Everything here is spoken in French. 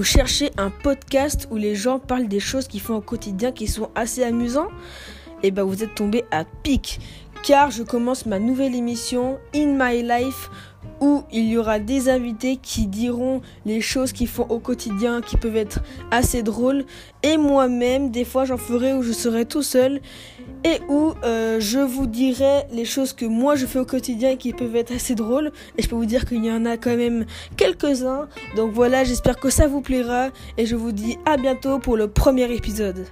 Vous cherchez un podcast où les gens parlent des choses qu'ils font au quotidien qui sont assez amusants Eh ben vous êtes tombé à pic. Car je commence ma nouvelle émission In My Life où il y aura des invités qui diront les choses qu'ils font au quotidien qui peuvent être assez drôles. Et moi-même des fois j'en ferai où je serai tout seul et où euh, je vous dirai les choses que moi je fais au quotidien et qui peuvent être assez drôles. Et je peux vous dire qu'il y en a quand même quelques-uns. Donc voilà j'espère que ça vous plaira et je vous dis à bientôt pour le premier épisode